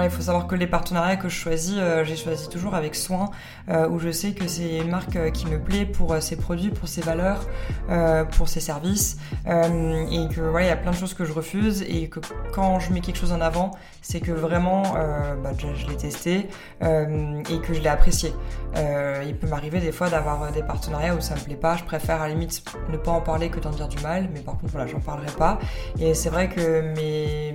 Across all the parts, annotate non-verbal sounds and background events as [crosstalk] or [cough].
il faut savoir que les partenariats que je choisis, euh, j'ai choisi toujours avec soin, euh, où je sais que c'est une marque euh, qui me plaît pour ses produits, pour ses valeurs, pour ses services, et que voilà, il y a plein de choses que je refuse, et que quand je mets quelque chose en avant, c'est que vraiment, bah, je, l'ai testé et que je l'ai apprécié. il peut m'arriver des fois d'avoir des partenariats où ça me plaît pas, je préfère à la limite ne pas en parler que d'en dire du mal, mais par contre voilà, j'en parlerai pas. Et c'est vrai que mes,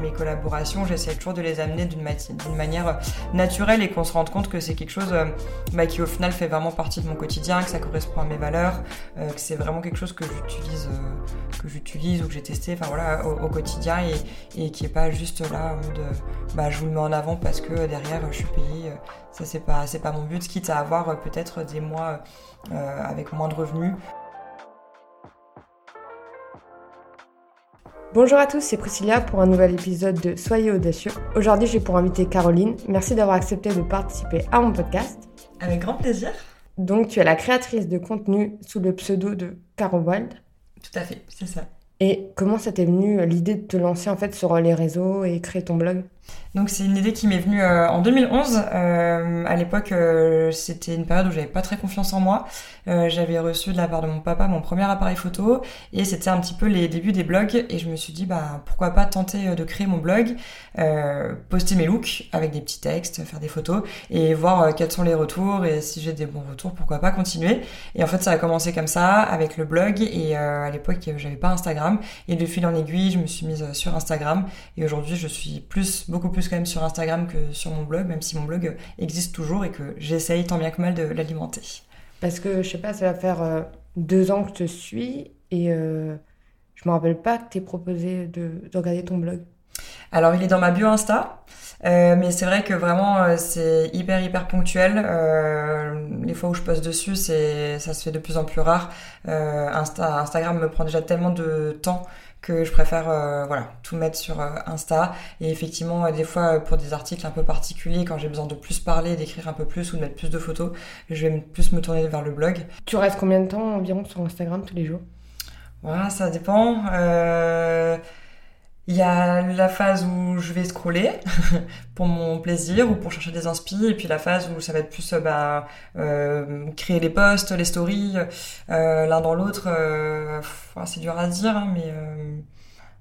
mes, collaborations, j'essaie toujours de les amener d'une manière naturelle et qu'on se rende compte que c'est quelque chose euh, bah, qui au final fait vraiment partie de mon quotidien, que ça correspond à mes valeurs, euh, que c'est vraiment quelque chose que j'utilise, euh, que j'utilise ou que j'ai testé, enfin voilà, au, quotidien et, qui est pas juste là de, bah, je vous le mets en avant parce que derrière je suis payée. ça c'est pas c'est pas mon but, quitte à avoir peut-être des mois avec moins de revenus. Bonjour à tous, c'est Priscilla pour un nouvel épisode de Soyez audacieux. Aujourd'hui, j'ai pour inviter Caroline. Merci d'avoir accepté de participer à mon podcast. Avec grand plaisir. Donc, tu es la créatrice de contenu sous le pseudo de Caro Wild. Tout à fait, c'est ça. Et comment ça t'est venu l'idée de te lancer en fait sur les réseaux et créer ton blog? Donc c'est une idée qui m'est venue euh, en 2011. Euh, à l'époque, euh, c'était une période où j'avais pas très confiance en moi. j'avais reçu de la part de mon papa mon premier appareil photo et c'était un petit peu les débuts des blogs et je me suis dit bah pourquoi pas tenter de créer mon blog, poster mes looks avec des petits textes, faire des photos et voir quels sont les retours et si j'ai des bons retours pourquoi pas continuer. Et en fait ça a commencé comme ça avec le blog et à l'époque j'avais pas Instagram et de fil en aiguille je me suis mise sur Instagram et aujourd'hui je suis plus beaucoup plus quand même sur Instagram que sur mon blog, même si mon blog existe toujours et que j'essaye tant bien que mal de l'alimenter. Parce que je sais pas, ça va faire euh, deux ans que je te suis et euh, je me rappelle pas que tu proposé de, de, regarder ton blog. Alors il est dans ma bio Insta. Euh, mais c'est vrai que vraiment c'est hyper hyper ponctuel. les fois où je poste dessus, c'est ça se fait de plus en plus rare. Insta, Instagram me prend déjà tellement de temps que je préfère euh, voilà tout mettre sur euh, Insta. Et effectivement euh, des fois pour des articles un peu particuliers quand j'ai besoin de plus parler d'écrire un peu plus ou de mettre plus de photos je vais plus me tourner vers le blog. Tu restes combien de temps environ sur Instagram tous les jours? Voilà ça dépend il y a la phase où je vais scroller [laughs] pour mon plaisir ou pour chercher des inspi, et puis la phase où ça va être plus bah, euh, créer les posts, les stories, euh, l'un dans l'autre. Euh, c'est dur à dire, hein, mais euh,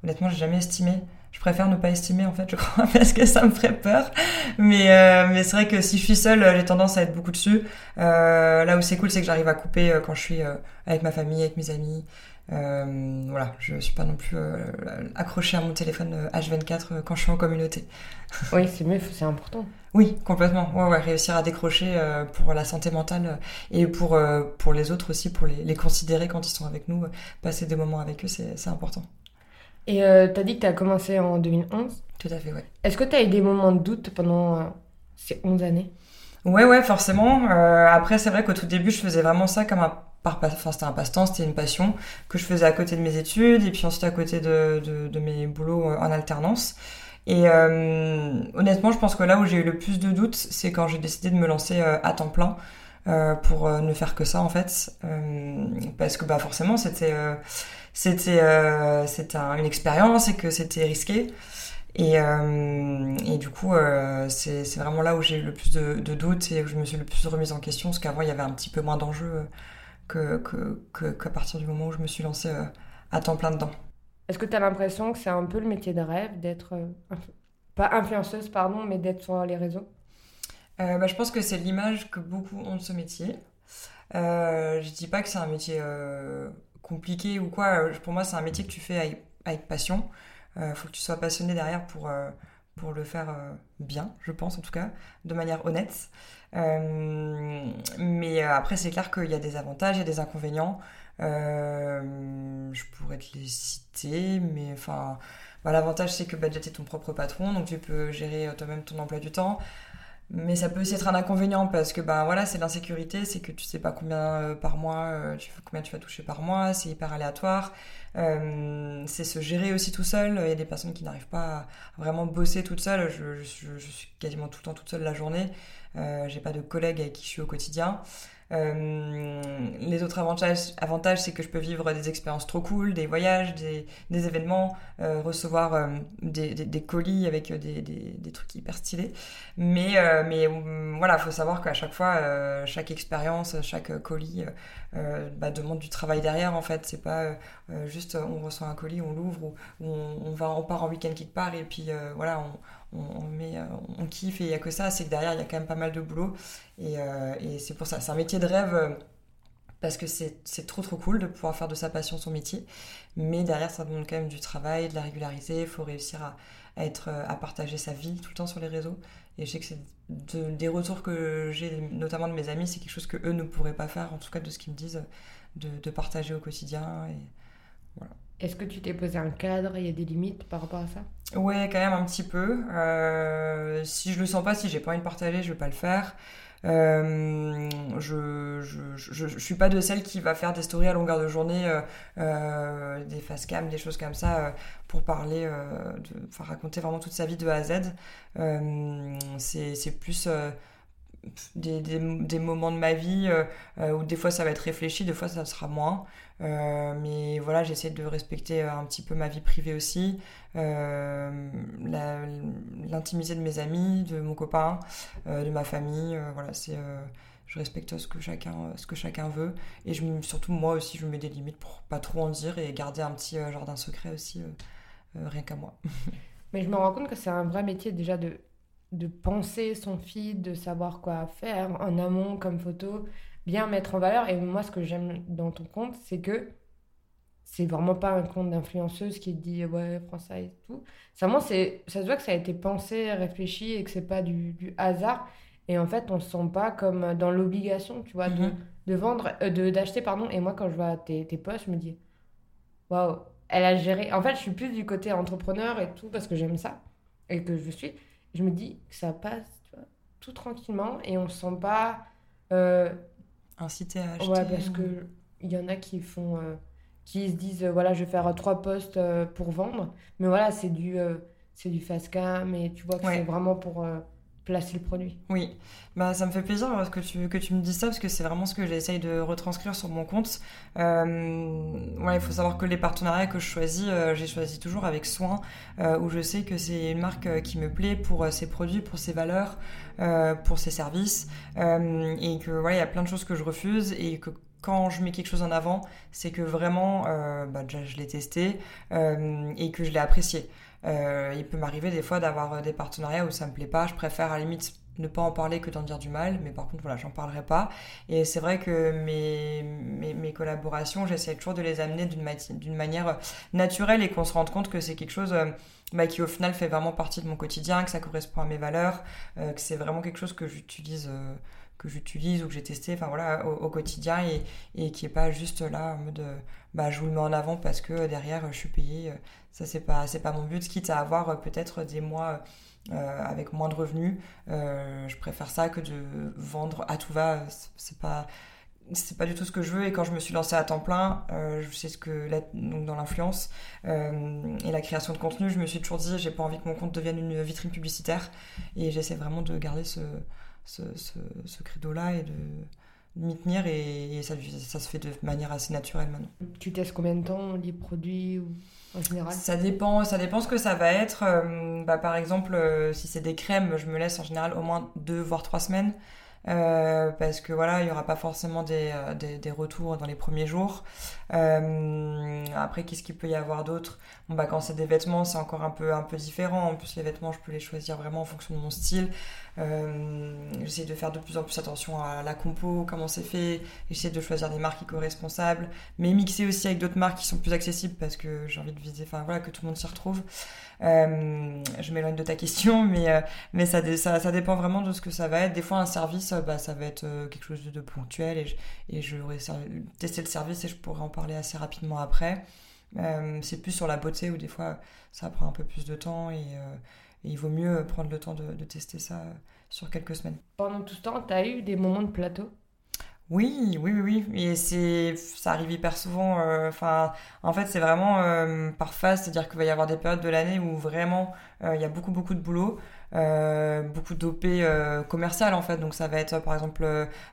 honnêtement, j'ai jamais estimé. Je préfère ne pas estimer en fait, je [laughs] crois, parce que ça me ferait peur. Mais, mais c'est vrai que si je suis seule, j'ai tendance à être beaucoup dessus. là où c'est cool, c'est que j'arrive à couper quand je suis avec ma famille, avec mes amis. Euh, voilà, je suis pas non plus euh, accrochée à mon téléphone H24 euh, quand je suis en communauté. [laughs] Oui, c'est mieux, c'est important. Oui, complètement. Ouais, ouais, réussir à décrocher pour la santé mentale et pour, pour les autres aussi, pour les, les, considérer quand ils sont avec nous, passer des moments avec eux, c'est important. Et tu as dit que tu as commencé en 2011 Tout à fait, oui. Est-ce que tu as eu des moments de doute pendant ces 11 années? Ouais, ouais, forcément. après, c'est vrai qu'au tout début, je faisais vraiment ça comme un par enfin c'était un passe-temps, c'était une passion que je faisais à côté de mes études et puis ensuite à côté de, de, mes boulots euh, en alternance. Et euh, honnêtement, je pense que là où j'ai eu le plus de doutes, c'est quand j'ai décidé de me lancer euh, à temps plein pour ne faire que ça en fait, parce que bah forcément c'était c'était c'était une expérience et que c'était risqué. Et, et, du coup, c'est vraiment là où j'ai eu le plus de, de, doutes et où je me suis le plus remise en question, parce qu'avant, il y avait un petit peu moins d'enjeux que, qu'à partir du moment où je me suis lancée euh, à temps plein dedans. Est-ce que tu as l'impression que c'est un peu le métier de rêve d'être, euh, pas influenceuse, pardon, mais d'être sur les réseaux? Euh, bah, Je pense que c'est l'image que beaucoup ont de ce métier. Euh, je dis pas que c'est un métier compliqué ou quoi. Pour moi, c'est un métier que tu fais avec, avec passion. Il faut que tu sois passionné derrière pour, pour le faire bien, je pense en tout cas, de manière honnête. Euh, mais euh, après, c'est clair qu'il y a des avantages, a des inconvénients. Euh, je pourrais te les citer, mais enfin, bah, l'avantage c'est que bah, tu es ton propre patron, donc tu peux gérer toi-même ton emploi du temps. Mais ça peut aussi être un inconvénient parce que bah voilà, c'est l'insécurité, c'est que tu sais pas combien par mois, tu, combien tu vas toucher par mois, c'est hyper aléatoire. c'est se gérer aussi tout seul. Il y a des personnes qui n'arrivent pas à vraiment bosser toute seule. Je, je, suis quasiment tout le temps toute seule la journée. Euh, j'ai pas de collègues avec qui je suis au quotidien. Les autres avantages, avantages c'est que je peux vivre des expériences trop cool, des voyages, des, événements, recevoir des, des, colis avec des, des, trucs hyper stylés. Mais, mais voilà, il faut savoir qu'à chaque fois, chaque expérience, chaque colis bah, demande du travail derrière en fait. C'est pas juste on reçoit un colis, on l'ouvre ou, on, va, on part en week-end quelque part et puis voilà, on euh, on kiffe et il n'y a que ça, c'est que derrière il y a quand même pas mal de boulot. Et, euh, c'est pour ça, c'est un métier de rêve euh, parce que c'est trop trop cool de pouvoir faire de sa passion son métier, mais derrière ça demande quand même du travail, de la régularité, il faut réussir à, être, à partager sa vie tout le temps sur les réseaux. Et je sais que c'est des retours que j'ai notamment de mes amis, c'est quelque chose que eux ne pourraient pas faire, en tout cas de ce qu'ils me disent, de, de partager au quotidien et voilà. Est-ce que tu t'es posé un cadre? Il y a des limites par rapport à ça? Ouais, quand même un petit peu. Euh, si je le sens pas, si j'ai pas envie de partager, je vais pas le faire. Euh, je, je, suis pas de celle qui va faire des stories à longueur de journée, euh, des face cam, des choses comme ça, pour parler, de, enfin raconter vraiment toute sa vie de A à Z. c'est plus des, moments de ma vie où des fois ça va être réfléchi, des fois ça sera moins. Euh, mais voilà, j'essaie de respecter un petit peu ma vie privée aussi, euh, l'intimité de mes amis, de mon copain, euh, de ma famille. voilà, c'est je respecte ce que chacun ce que chacun veut et je surtout moi aussi je me mets des limites pour pas trop en dire et garder un petit jardin secret aussi rien qu'à moi [laughs] mais je me rends compte que c'est un vrai métier déjà de de penser son feed de savoir quoi faire en amont comme photo bien mettre en valeur. Et moi, ce que j'aime dans ton compte, c'est que c'est vraiment pas un compte d'influenceuse qui dit ouais, prends ça et tout. Ça, moi, c'est, ça se voit que ça a été pensé, réfléchi et que c'est pas du, du, hasard. Et en fait, on se sent pas comme dans l'obligation, tu vois, de, mhm. de, vendre, euh, de, d'acheter, pardon. Et moi, quand je vois tes, tes posts, je me dis waouh, elle a géré. En fait, je suis plus du côté entrepreneur et tout parce que j'aime ça et que je suis. Je me dis que ça passe, tu vois, tout tranquillement et on se sent pas. Euh, inciter à acheter. Ouais, parce que il y en a qui font, euh, qui se disent, euh, voilà, je vais faire euh, trois postes pour vendre, mais voilà, c'est du, c'est du fast cam et tu vois que c'est vraiment pour placer le produit. Oui, bah, ça me fait plaisir que tu, que tu me dises ça parce que c'est vraiment ce que j'essaye de retranscrire sur mon compte. Euh, il faut savoir que les partenariats que je choisis, euh, j'ai choisi toujours avec soin, euh, où je sais que c'est une marque qui me plaît pour ses produits, pour ses valeurs, pour ses services, et que voilà, il y a plein de choses que je refuse et que quand je mets quelque chose en avant, c'est que vraiment, bah, déjà je l'ai testé et que je l'ai apprécié. Euh, il peut m'arriver des fois d'avoir euh, des partenariats où ça me plaît pas. Je préfère à la limite ne pas en parler que d'en dire du mal, mais par contre, voilà, j'en parlerai pas. Et c'est vrai que mes, mes, collaborations, j'essaie toujours de les amener d'une manière naturelle et qu'on se rende compte que c'est quelque chose euh, bah, qui, au final, fait vraiment partie de mon quotidien, que ça correspond à mes valeurs, que c'est vraiment quelque chose que j'utilise. que j'utilise ou que j'ai testé enfin voilà au, quotidien et, et qui est pas juste là en mode bah je vous le mets en avant parce que derrière je suis payé ça, c'est pas, c'est pas mon but, quitte à avoir euh, peut-être des mois euh, avec moins de revenus. Euh, je préfère ça que de vendre à tout va. C'est pas, c'est pas du tout ce que je veux. Et quand je me suis lancée à temps plein, je sais ce que, donc dans l'influence et la création de contenu, je me suis toujours dit, j'ai pas envie que mon compte devienne une vitrine publicitaire. Et j'essaie vraiment de garder ce, ce, ce credo-là et de m'y tenir et, ça, ça, se fait de manière assez naturelle maintenant. Tu testes combien de temps les produits ou en général? Ça dépend, ça dépend ce que ça va être. Euh, bah, par exemple, euh, si c'est des crèmes, je me laisse en général au moins deux voire trois semaines. Euh, parce que voilà, il n'y aura pas forcément des, des, des, retours dans les premiers jours. Après, qu'est-ce qu'il peut y avoir d'autre? Bah, Quand c'est des vêtements, c'est encore un peu, un peu différent. En plus, les vêtements, je peux les choisir vraiment en fonction de mon style. Euh, j'essaie de faire de plus en plus attention à la compo, comment c'est fait. J'essaie de choisir des marques éco-responsables, mais mixer aussi avec d'autres marques qui sont plus accessibles parce que j'ai envie de viser, enfin voilà, que tout le monde s'y retrouve. Euh, je m'éloigne de ta question, [laughs] mais, euh, mais ça, ça, ça, dépend vraiment de ce que ça va être. Des fois, un service, bah, ça va être quelque chose de, ponctuel et je, et je tester le service et je pourrais en parler assez rapidement après. c'est plus sur la beauté où des fois ça prend un peu plus de temps et, et il vaut mieux prendre le temps de, tester ça sur quelques semaines. Pendant tout ce temps, tu as eu des moments de plateau? Oui, oui, oui, oui. Et c'est, ça arrive hyper souvent. Euh, en fait, c'est vraiment euh, par phase, c'est-à-dire qu'il va y avoir des périodes de l'année où vraiment euh, il y a beaucoup, beaucoup de boulot. Beaucoup d'OP commerciales en fait. Donc ça va être par exemple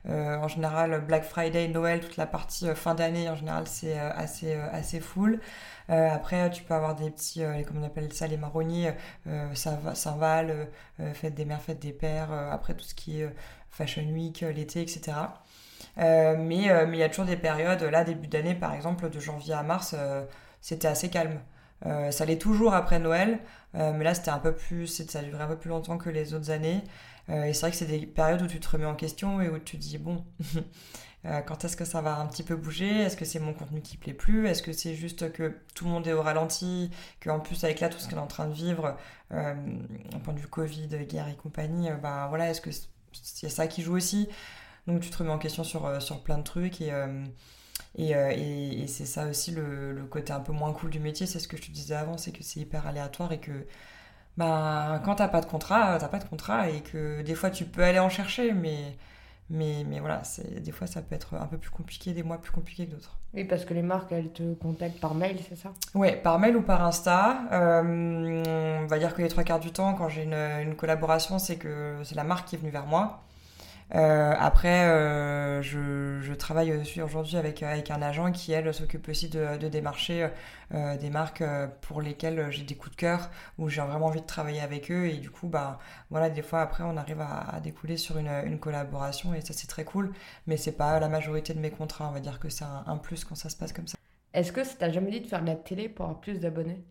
en général Black Friday, Noël, toute la partie fin d'année en général c'est assez assez full. après, tu peux avoir des petits, comment on appelle ça, les marronniers, Saint-Val, fête des mères, fête des pères, après tout ce qui est Fashion Week, l'été, etc. mais il y a toujours des périodes, là, début d'année, par exemple, de janvier à mars, c'était assez calme. Euh, ça l'est toujours après Noël, euh, mais là c'était un peu plus, ça duré un peu plus longtemps que les autres années. Euh, et c'est vrai que c'est des périodes où tu te remets en question et où tu te dis bon, [laughs] quand est-ce que ça va un petit peu bouger? Est-ce que c'est mon contenu qui plaît plus? Est-ce que c'est juste que tout le monde est au ralenti? Qu'en plus avec là tout ce qu'on est en train de vivre, euh, point de vue Covid, guerre et compagnie, bah voilà, est-ce que c'est ça qui joue aussi? Donc tu te remets en question sur, sur plein de trucs et euh, et, et, c'est ça aussi le, le, côté un peu moins cool du métier, c'est ce que je te disais avant, c'est que c'est hyper aléatoire et que bah, quand t'as pas de contrat, t'as pas de contrat et que des fois tu peux aller en chercher, mais, mais, mais voilà, des fois ça peut être un peu plus compliqué, des mois plus compliqués que d'autres. Oui, parce que les marques, elles te contactent par mail, c'est ça? Ouais, par mail ou par Insta. Euh, on va dire que les trois quarts du temps, quand j'ai une, une collaboration, c'est que c'est la marque qui est venue vers moi. Euh, après, euh, je, je, travaille aussi aujourd'hui avec, avec un agent qui, elle, s'occupe aussi de, de démarcher euh, des marques pour lesquelles j'ai des coups de cœur, où j'ai vraiment envie de travailler avec eux. Et du coup, bah, voilà, des fois, après, on arrive à, à découler sur une, une, collaboration et ça, c'est très cool. Mais c'est pas la majorité de mes contrats. On va dire que c'est un, un, plus quand ça se passe comme ça. Est-ce que ça t'a jamais dit de faire de la télé pour avoir plus d'abonnés?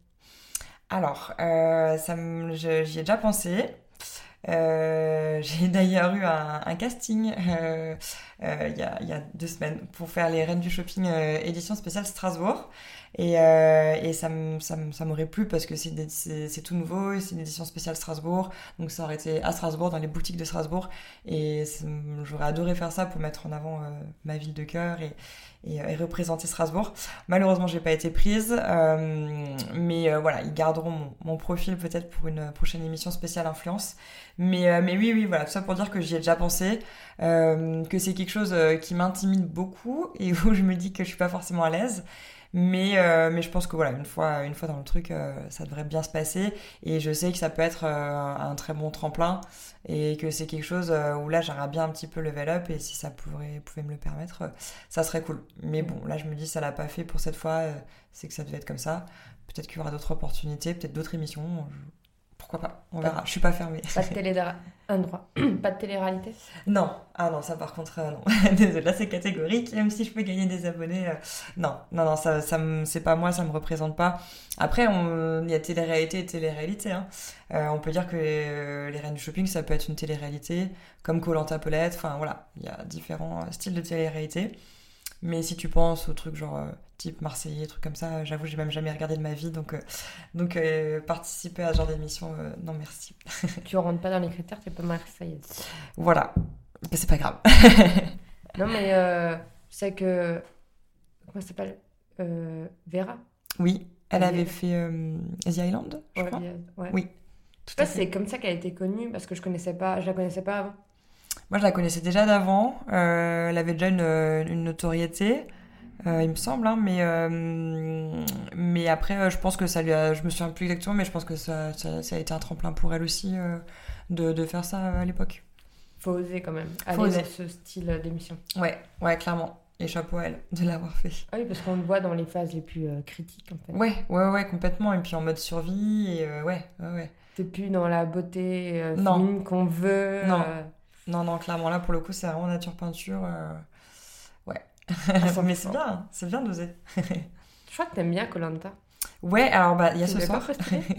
Alors, euh, j'y ai déjà pensé. Euh, [laughs] j'ai d'ailleurs eu un, casting euh, euh, il, y a, deux semaines pour faire les Reines du Shopping édition spéciale Strasbourg. Et, et ça, m'aurait plu parce que c'est tout nouveau, c'est une édition spéciale Strasbourg. Donc ça aurait été à Strasbourg, dans les boutiques de Strasbourg. Et j'aurais adoré faire ça pour mettre en avant ma ville de cœur et, et, et, représenter Strasbourg. Malheureusement, j'ai pas été prise. mais voilà, ils garderont mon, profil peut-être pour une prochaine émission spéciale influence. Mais, euh, mais oui, oui, voilà, tout ça pour dire que j'y ai déjà pensé, euh, que c'est quelque chose euh, qui m'intimide beaucoup et [laughs] où je me dis que je suis pas forcément à l'aise. Mais, euh, mais je pense que voilà, une fois, une fois dans le truc, euh, ça devrait bien se passer. Et je sais que ça peut être euh, un très bon tremplin et que c'est quelque chose où là, j'aimerais bien un petit peu level up. Et si ça pourrait, pouvait me le permettre, ça serait cool. Mais bon, là, je me dis, ça l'a pas fait pour cette fois, c'est que ça devait être comme ça. Peut-être qu'il y aura d'autres opportunités, peut-être d'autres émissions pourquoi pas On verra. Je suis pas fermée. Pas de télé un droit. [clears throat] pas de télé-réalité? Non. Ah non, ça par contre, euh, non. [laughs] Désolée, là c'est catégorique. Même si je peux gagner des abonnés, euh, non, non, non, ça, ça c'est pas moi, ça me représente pas. Après, il y a télé-réalité et télé-réalité. Hein. Euh, on peut dire que les, les, Reines du Shopping, ça peut être une télé-réalité, comme Colanta Pelette. Enfin voilà, il y a différents styles de télé-réalité. Mais si tu penses au truc genre type Marseillais, truc comme ça, j'avoue, j'ai même jamais regardé de ma vie. Donc, euh, donc euh, participer à ce genre d'émission, non merci. [laughs] tu rentres pas dans les critères, t'es pas Marseillaise. Voilà. Mais c'est pas grave. [laughs] non, mais je sais que. Comment ça s'appelle Vera? Oui, elle avait fait The Island, je crois. Ouais. Oui. Je sais c'est comme ça qu'elle a été connue parce que je connaissais pas, je la connaissais pas avant. Moi, je la connaissais déjà d'avant. Euh, elle avait déjà une, une notoriété, euh, il me semble. Hein, mais, euh, mais après, je pense que ça lui a. Je me souviens plus exactement, mais je pense que ça, ça, ça a été un tremplin pour elle aussi de, de, faire ça à l'époque. Faut oser quand même aller oser. dans ce style d'émission. Ouais, ouais, clairement. Et chapeau à elle de l'avoir fait. Ah oui, parce qu'on le voit dans les phases les plus critiques en fait. Ouais, ouais, ouais, complètement. Et puis en mode survie, et ouais, ouais, ouais. T'es plus dans la beauté féminine qu'on veut. Non. Non, non, clairement, là, pour le coup, c'est vraiment nature peinture. Euh... [laughs] Mais c'est bien, hein. c'est bien d'oser. Je crois que t'aimes bien Colanta. Ouais, alors bah il y a ce soir.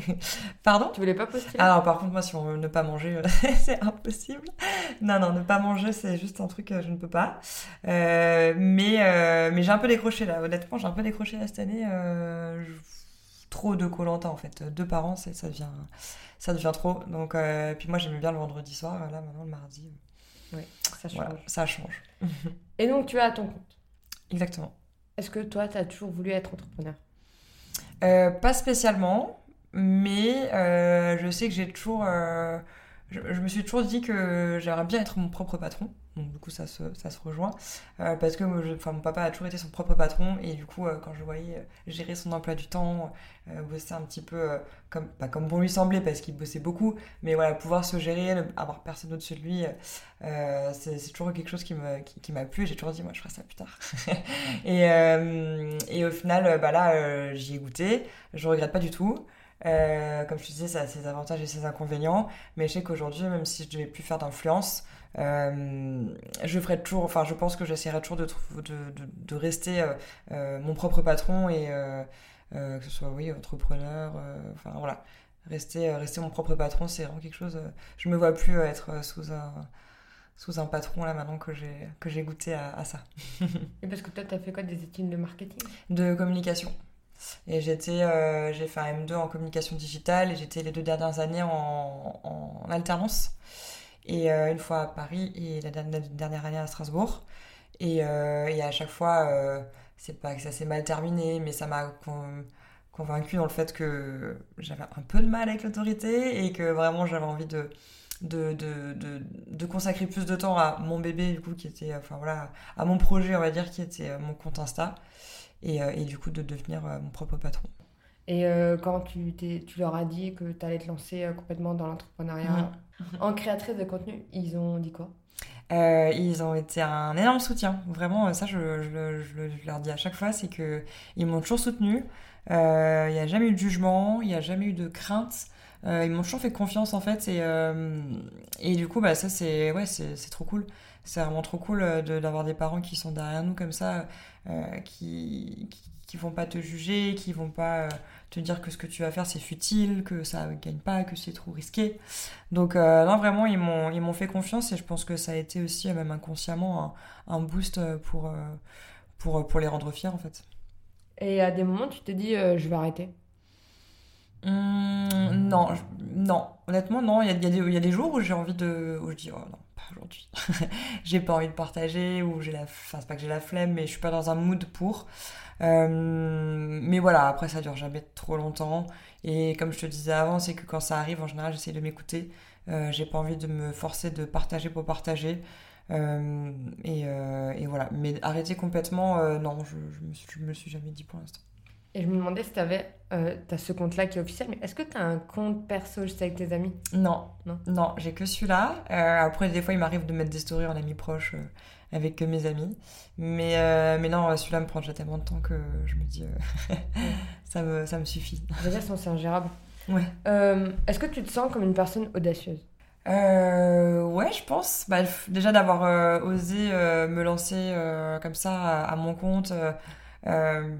[laughs] Pardon? Tu voulais pas postuler? Alors par contre moi si on veut ne pas manger euh, [laughs] c'est impossible. Non non ne pas manger c'est juste un truc que je ne peux pas. Euh, mais euh, mais j'ai un peu décroché là honnêtement j'ai un peu décroché là cette année. Euh, trop de Colanta en fait deux par an ça devient ça devient trop. Donc, euh, puis moi, j'aimais bien le vendredi soir. Là, maintenant, le mardi. Oui, ça change. Voilà, ça change. Et donc, tu à ton compte? Exactement. Est-ce que toi, tu as toujours voulu être entrepreneur? Euh, Pas spécialement, mais euh, je sais que j'ai toujours. Euh, je, me suis toujours dit que j'aimerais bien être mon propre patron. Donc du coup ça se, ça se rejoint. Euh, parce que enfin, mon papa a toujours été son propre patron et du coup euh, quand je voyais euh, gérer son emploi du temps, bosser un petit peu comme, pas comme bon lui semblait parce qu'il bossait beaucoup, mais voilà, pouvoir se gérer, avoir personne au-dessus de lui, c'est toujours quelque chose qui m'a qui, m'a plu et j'ai toujours dit moi je ferai ça plus tard. [laughs] et, et au final, bah là j'y ai goûté, je regrette pas du tout. Comme je te disais, ça a ses avantages et ses inconvénients. Mais je sais qu'aujourd'hui, même si je ne devais plus faire d'influence, euh, je ferai toujours, enfin, je pense que j'essaierai toujours de, de, de, rester euh, mon propre patron et que ce soit, oui, entrepreneur, enfin voilà. Rester, rester mon propre patron, c'est vraiment quelque chose. je me vois plus être sous un sous un patron là maintenant que j'ai que j'ai goûté à, à ça. [laughs] et parce que toi, tu as fait quoi des études de marketing? De communication. Et j'étais, euh, j'ai fait un M2 en communication digitale et j'étais les deux dernières années en, en alternance. Et euh, une fois à Paris et la dernière, année à Strasbourg. Et, euh, et à chaque fois, c'est pas que ça s'est mal terminé, mais ça m'a convaincu dans le fait que j'avais un peu de mal avec l'autorité et que vraiment j'avais envie de, de, de, de, de, consacrer plus de temps à mon bébé, du coup, qui était, enfin voilà, à mon projet, on va dire, qui était mon compte Insta et, euh, et du coup de devenir euh, mon propre patron. Et euh, quand tu, tu leur as dit que tu allais te lancer complètement dans l'entrepreneuriat [laughs] en créatrice de contenu, ils ont dit quoi? Ils ont été un énorme soutien. Vraiment, ça, je, leur dis à chaque fois, c'est que ils m'ont toujours soutenu. Il n'y a jamais eu de jugement, il n'y a jamais eu de crainte. ils m'ont toujours fait confiance en fait et, du coup bah ça c'est ouais trop cool c'est vraiment trop cool d'avoir des parents qui sont derrière nous comme ça euh, qui, qui, vont pas te juger, qui vont pas euh, te dire que ce que tu vas faire c'est futile, que ça ne gagne pas, que c'est trop risqué. Donc euh, non vraiment ils m'ont ils m'ont fait confiance et je pense que ça a été aussi même inconsciemment un, boost pour pour pour les rendre fiers en fait. Et à des moments tu te dis je vais arrêter? Mmh, non, non, honnêtement non. Il y a, il y a, des jours où j'ai envie de, où je dis oh non, aujourd'hui. [laughs] j'ai pas envie de partager ou j'ai la, enfin c'est pas que j'ai la flemme, mais je suis pas dans un mood pour. Euh, mais voilà, après ça dure jamais trop longtemps. Et comme je te disais avant, c'est que quand ça arrive, en général, j'essaie de m'écouter. Euh, j'ai pas envie de me forcer de partager pour partager. Euh, et, et, voilà. Mais arrêter complètement, non, je, je, me suis, je me suis jamais dit pour l'instant. Et je me demandais si tu avais. As ce compte-là qui est officiel, mais est-ce que tu as un compte perso juste avec tes amis? Non. Non, non j'ai que celui-là. Après, des fois, il m'arrive de mettre des stories en amis proches avec mes amis. Mais, mais non, celui-là me prend déjà tellement de temps que je me dis. [laughs] ça, me, ça me suffit. Déjà, c'est ingérable. Ouais. est-ce que tu te sens comme une personne audacieuse? Ouais, je pense. Bah, déjà d'avoir osé me lancer comme ça à, mon compte, euh,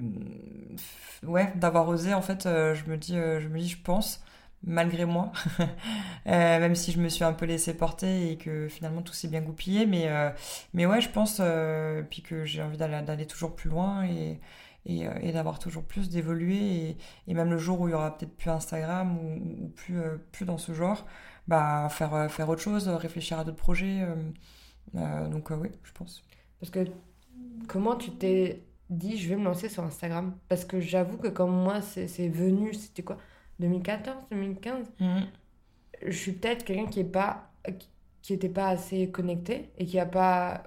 ouais, d'avoir osé, en fait, euh, je me dis, euh, je me dis, je pense, malgré moi, [laughs] même si je me suis un peu laissé porter et que finalement tout s'est bien goupillé, mais, mais ouais, je pense, puis que j'ai envie d'aller toujours plus loin et, et, d'avoir toujours plus, d'évoluer, et, même le jour où il y aura peut-être plus Instagram ou, ou plus, plus dans ce genre, bah, faire, faire autre chose, réfléchir à d'autres projets. donc oui, je pense. Parce que comment tu t'es dit je vais me lancer sur Instagram? Parce que j'avoue que comme moi c'est venu c'était quoi? 2014 2015 mhm. je suis peut-être quelqu'un qui est pas qui était pas assez connecté et qui a pas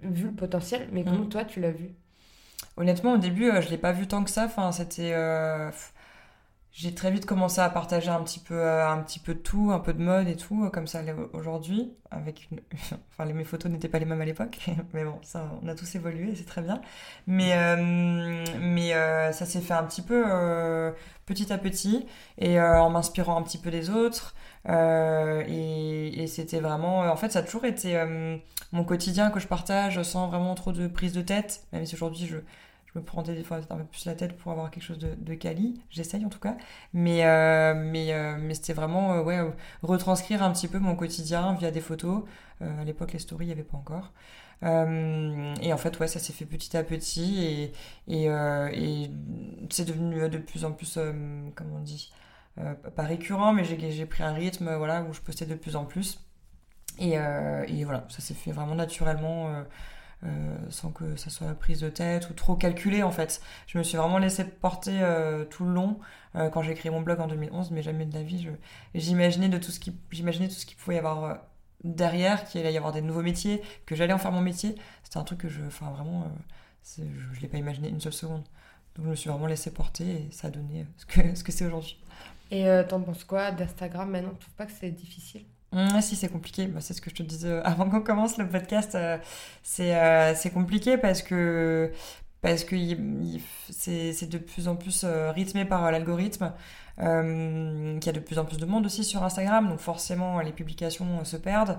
vu le potentiel mais comment mhm. toi tu l'as vu? Honnêtement au début euh, je l'ai pas vu tant que ça enfin c'était euh, j'ai très vite commencé à partager un petit peu euh, un petit peu de tout un peu de mode et tout comme ça aujourd'hui avec une... [laughs] enfin mes photos n'étaient pas les mêmes à l'époque [laughs] mais bon ça on a tous évolué c'est très bien mais mais ça s'est fait un petit peu petit à petit et en m'inspirant un petit peu des autres et, et c'était vraiment en fait ça a toujours été mon quotidien que je partage sans vraiment trop de prise de tête même si aujourd'hui je je me prends des fois un peu plus la tête pour avoir quelque chose de, de quali. J'essaye en tout cas. Mais, euh, mais, euh, mais c'était vraiment euh, ouais, retranscrire un petit peu mon quotidien via des photos. à l'époque, les stories, il n'y avait pas encore. Et en fait, ouais, ça s'est fait petit à petit et, et c'est devenu de plus en plus, comment on dit, pas récurrent, mais j'ai pris un rythme voilà, où je postais de plus en plus. Et, voilà, ça s'est fait vraiment naturellement sans que ça soit prise de tête ou trop calculé en fait. Je me suis vraiment laissé porter tout le long quand j'ai créé mon blog en 2011, mais jamais de la vie, j'imaginais tout j'imaginais tout ce qu'il pouvait y avoir derrière, qu'il allait y avoir des nouveaux métiers, que j'allais en faire mon métier. C'était un truc que je, enfin vraiment, je, je l'ai pas imaginé une seule seconde. Donc je me suis vraiment laissé porter et ça a donné ce que [laughs] ce que c'est aujourd'hui. Et euh, t'en penses quoi d'Instagram maintenant? Tu trouves pas que c'est difficile? Mmh, si, c'est compliqué. Bah, c'est ce que je te disais euh, [laughs] avant qu'on commence le podcast. Euh, c'est compliqué parce que, parce que c'est de plus en plus rythmé par l'algorithme. Euh, qu'il y a de plus en plus de monde aussi sur Instagram, donc forcément les publications se perdent,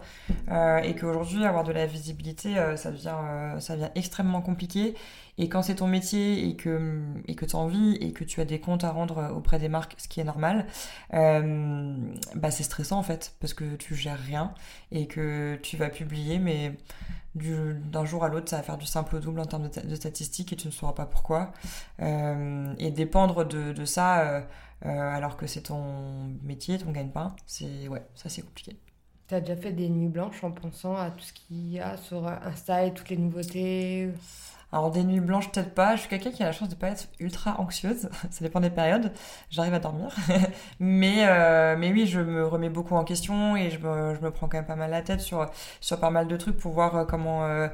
euh, et qu'aujourd'hui avoir de la visibilité, euh, ça, devient, ça devient extrêmement compliqué. Et quand c'est ton métier et que, et que tu as et que tu as des comptes à rendre auprès des marques, ce qui est normal, bah c'est stressant en fait, parce que tu gères rien et que tu vas publier, mais d'un jour à l'autre, ça va faire du simple au double en termes de, statistiques et tu ne sauras pas pourquoi. et dépendre de, ça euh, alors que c'est ton métier, ton gagne-pain, c'est ouais, ça c'est compliqué. Tu as déjà fait des nuits blanches en pensant à tout ce qu'il y a sur Insta et toutes les nouveautés? Alors des nuits blanches peut-être pas, je suis quelqu'un qui a la chance de pas être ultra anxieuse, [laughs] ça dépend des périodes, j'arrive à dormir. [laughs] mais, euh, mais oui, je me remets beaucoup en question et je me, je me, prends quand même pas mal la tête sur, sur pas mal de trucs pour voir euh,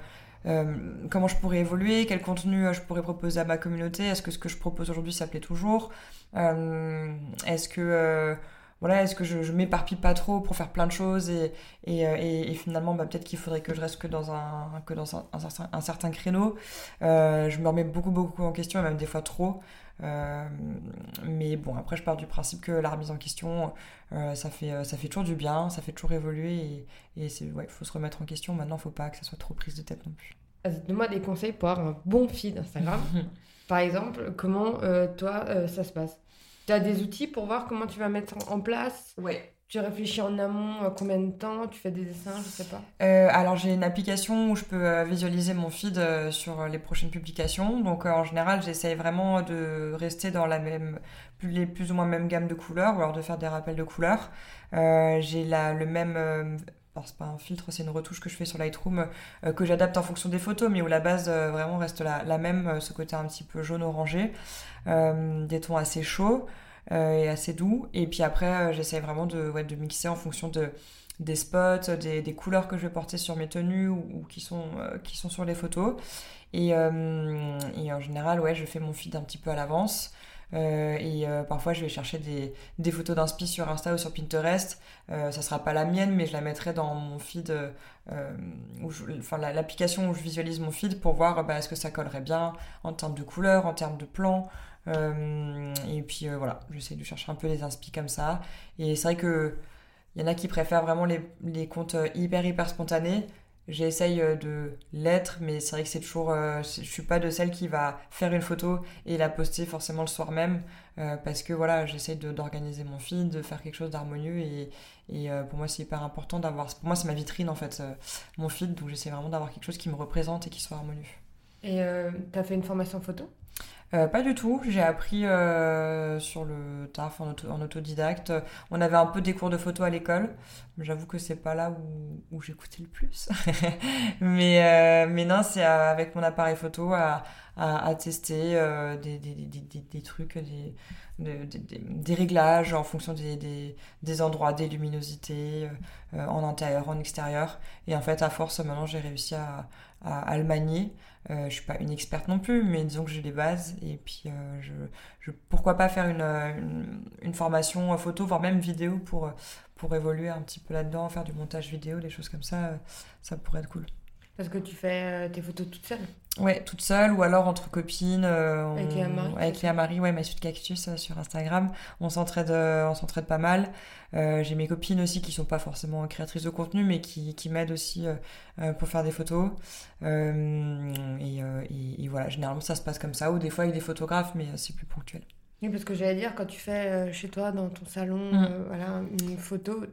comment, comment je pourrais évoluer, quel contenu je pourrais proposer à ma communauté, est-ce que ce que je propose aujourd'hui ça plaît toujours, euh, est-ce que euh, voilà, est-ce que je, m'éparpille pas trop pour faire plein de choses et, et, euh, et, finalement bah, peut-être qu'il faudrait que je reste que dans un, que dans un, un, certain, créneau. je me remets beaucoup beaucoup en question et même des fois trop. Mais bon, après je pars du principe que la remise en question, ça, fait, ça fait toujours du bien, ça fait toujours évoluer et, il ouais, faut se remettre en question. Maintenant, faut pas que ça soit trop prise de tête non plus. Donne-moi des conseils pour avoir un bon feed Instagram. [laughs] Par exemple, comment euh, toi, euh, ça se passe? Tu as des outils pour voir comment tu vas mettre en place? Ouais. Tu réfléchis en amont euh, combien de temps Tu fais des dessins Je sais pas. alors j'ai une application où je peux visualiser mon feed sur les prochaines publications. Donc en général, j'essaye vraiment de rester dans la même, les plus ou moins même gamme de couleurs, ou alors de faire des rappels de couleurs. j'ai le même c'est pas un filtre, c'est une retouche que je fais sur Lightroom euh, que j'adapte en fonction des photos, mais où la base euh, vraiment reste la, même, euh, ce côté un petit peu jaune-orangé, des tons assez chauds et assez doux. Et puis après, j'essaie vraiment de, de mixer en fonction de, des spots, des, des, couleurs que je vais porter sur mes tenues ou, qui, sont, qui sont sur les photos. Et, et, en général, ouais, je fais mon feed un petit peu à l'avance. Euh, et euh, parfois, je vais chercher des, des photos d'inspi sur Insta ou sur Pinterest. Euh, ça sera pas la mienne, mais je la mettrai dans mon feed, enfin l'application où je visualise mon feed pour voir bah, est-ce que ça collerait bien en termes de couleurs, en termes de plans. Et puis voilà, j'essaie de chercher un peu les inspi comme ça. Et c'est vrai que il y en a qui préfèrent vraiment les, les comptes hyper hyper spontanés. J'essaye euh, de l'être, mais c'est vrai que c'est toujours. Euh, je suis pas de celle qui va faire une photo et la poster forcément le soir même, euh, parce que voilà, j'essaye d'organiser mon feed, de faire quelque chose d'harmonieux et, et pour moi c'est hyper important d'avoir. Pour moi c'est ma vitrine en fait, mon feed, donc j'essaie vraiment d'avoir quelque chose qui me représente et qui soit harmonieux. Et tu as fait une formation photo? Euh, pas du tout. J'ai appris euh, sur le taf en, autodidacte. On avait un peu des cours de photo à l'école. J'avoue que c'est pas là où, j'écoutais le plus. [laughs] mais, euh, mais non, c'est avec mon appareil photo à, à, tester des, des, des, des, trucs, des, réglages en fonction des, endroits, des luminosités, en intérieur, en extérieur. Et en fait, à force, maintenant, j'ai réussi à, à, à. Euh, je suis pas une experte non plus, mais disons que j'ai les bases. Et puis, euh, je, je, pourquoi pas faire une, une, une, formation photo, voire même vidéo pour, pour évoluer un petit peu là-dedans, faire du montage vidéo, des choses comme ça, ça pourrait être cool. Parce que tu fais euh, tes photos toute seule Ouais, toute seule ou alors entre copines. Euh, avec Léa Marie Avec Léa Marie, ouais, ma suite cactus euh, sur Instagram. On s'entraide, on s'entraide pas mal. j'ai mes copines aussi qui sont pas forcément créatrices de contenu, mais qui, qui m'aident aussi pour faire des photos. Et, et, voilà, généralement ça se passe comme ça, ou des fois avec des photographes, mais c'est plus ponctuel. Oui, parce que j'allais dire, quand tu fais chez toi, dans ton salon, mm. voilà, une photo,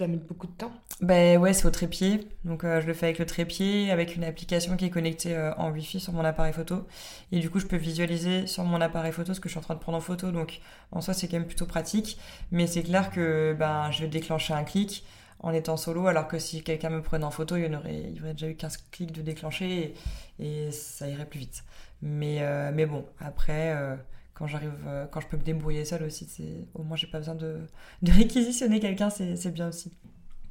dois mettre beaucoup de temps Ben ouais, c'est au trépied. Donc euh, je le fais avec le trépied, avec une application qui est connectée euh, en Wi-Fi sur mon appareil photo. Et du coup, je peux visualiser sur mon appareil photo ce que je suis en train de prendre en photo. Donc en soi, c'est quand même plutôt pratique. Mais c'est clair que ben, je vais déclencher un clic. en étant solo, alors que si quelqu'un me prenait en photo, il y, aurait, déjà eu 15 clics de déclencher et, ça irait plus vite. Mais, euh, mais bon, après, quand j'arrive, euh, quand je peux me débrouiller seule aussi, c'est au moins j'ai pas besoin de, [laughs] de réquisitionner quelqu'un, c'est bien aussi.